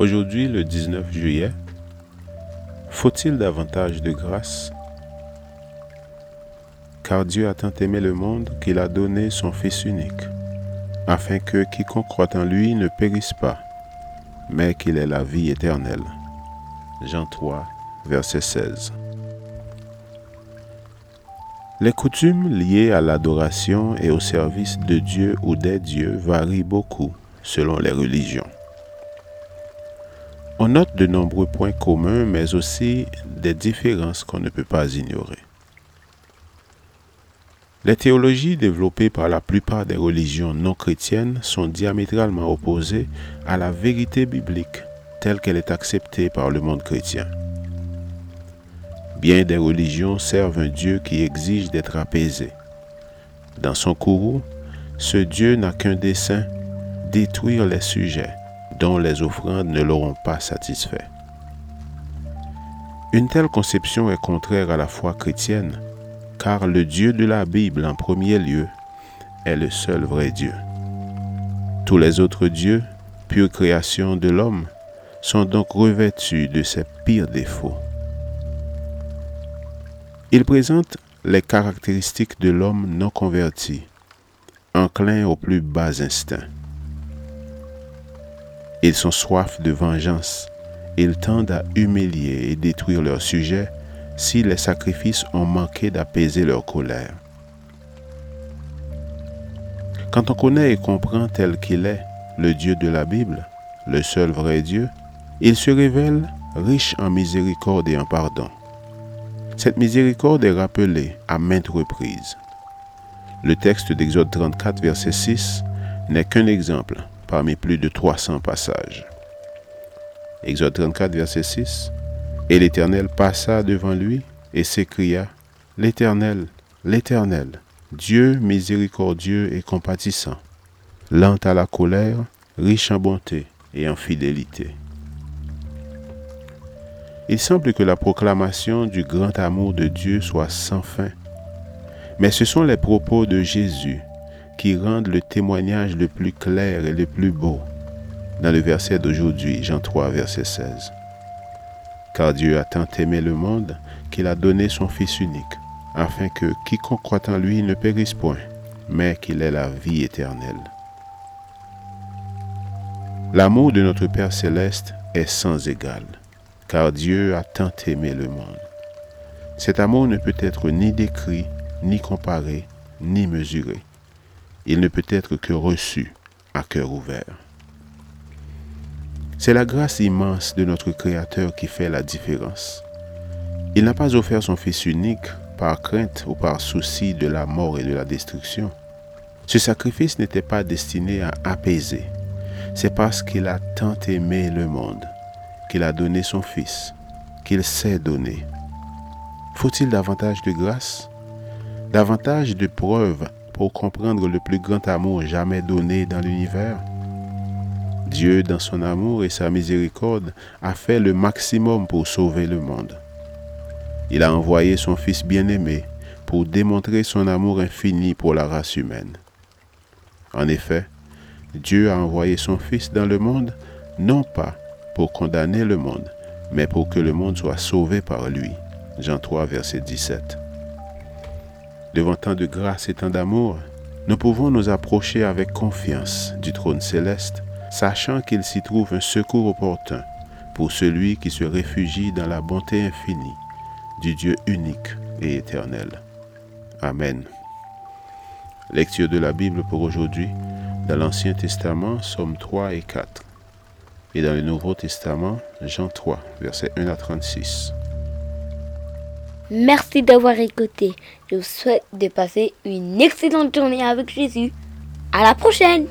Aujourd'hui, le 19 juillet, faut-il davantage de grâce? Car Dieu a tant aimé le monde qu'il a donné son Fils unique, afin que quiconque croit en lui ne périsse pas, mais qu'il ait la vie éternelle. Jean 3, verset 16. Les coutumes liées à l'adoration et au service de Dieu ou des dieux varient beaucoup selon les religions. On note de nombreux points communs, mais aussi des différences qu'on ne peut pas ignorer. Les théologies développées par la plupart des religions non chrétiennes sont diamétralement opposées à la vérité biblique telle qu'elle est acceptée par le monde chrétien. Bien des religions servent un Dieu qui exige d'être apaisé. Dans son courroux, ce Dieu n'a qu'un dessein, détruire les sujets, dont les offrandes ne l'auront pas satisfait. Une telle conception est contraire à la foi chrétienne, car le Dieu de la Bible en premier lieu est le seul vrai Dieu. Tous les autres dieux, pure création de l'homme, sont donc revêtus de ses pires défauts. Ils présentent les caractéristiques de l'homme non converti, enclin aux plus bas instincts. Ils sont soif de vengeance. Ils tendent à humilier et détruire leur sujet si les sacrifices ont manqué d'apaiser leur colère. Quand on connaît et comprend tel qu'il est, le Dieu de la Bible, le seul vrai Dieu, il se révèle riche en miséricorde et en pardon. Cette miséricorde est rappelée à maintes reprises. Le texte d'Exode 34, verset 6 n'est qu'un exemple parmi plus de 300 passages. Exode 34, verset 6. Et l'Éternel passa devant lui et s'écria, L'Éternel, l'Éternel, Dieu miséricordieux et compatissant, lent à la colère, riche en bonté et en fidélité. Il semble que la proclamation du grand amour de Dieu soit sans fin, mais ce sont les propos de Jésus qui rendent le témoignage le plus clair et le plus beau dans le verset d'aujourd'hui, Jean 3, verset 16. Car Dieu a tant aimé le monde qu'il a donné son Fils unique, afin que quiconque croit en lui ne périsse point, mais qu'il ait la vie éternelle. L'amour de notre Père céleste est sans égal, car Dieu a tant aimé le monde. Cet amour ne peut être ni décrit, ni comparé, ni mesuré il ne peut être que reçu à cœur ouvert. C'est la grâce immense de notre Créateur qui fait la différence. Il n'a pas offert son Fils unique par crainte ou par souci de la mort et de la destruction. Ce sacrifice n'était pas destiné à apaiser. C'est parce qu'il a tant aimé le monde qu'il a donné son Fils, qu'il sait donner. Faut-il davantage de grâce, davantage de preuves pour comprendre le plus grand amour jamais donné dans l'univers Dieu, dans son amour et sa miséricorde, a fait le maximum pour sauver le monde. Il a envoyé son Fils bien-aimé pour démontrer son amour infini pour la race humaine. En effet, Dieu a envoyé son Fils dans le monde, non pas pour condamner le monde, mais pour que le monde soit sauvé par lui. Jean 3, verset 17. Devant tant de grâce et tant d'amour, nous pouvons nous approcher avec confiance du trône céleste, sachant qu'il s'y trouve un secours opportun pour celui qui se réfugie dans la bonté infinie du Dieu unique et éternel. Amen. Lecture de la Bible pour aujourd'hui dans l'Ancien Testament, Psaume 3 et 4, et dans le Nouveau Testament, Jean 3, versets 1 à 36. Merci d'avoir écouté. Je vous souhaite de passer une excellente journée avec Jésus. À la prochaine!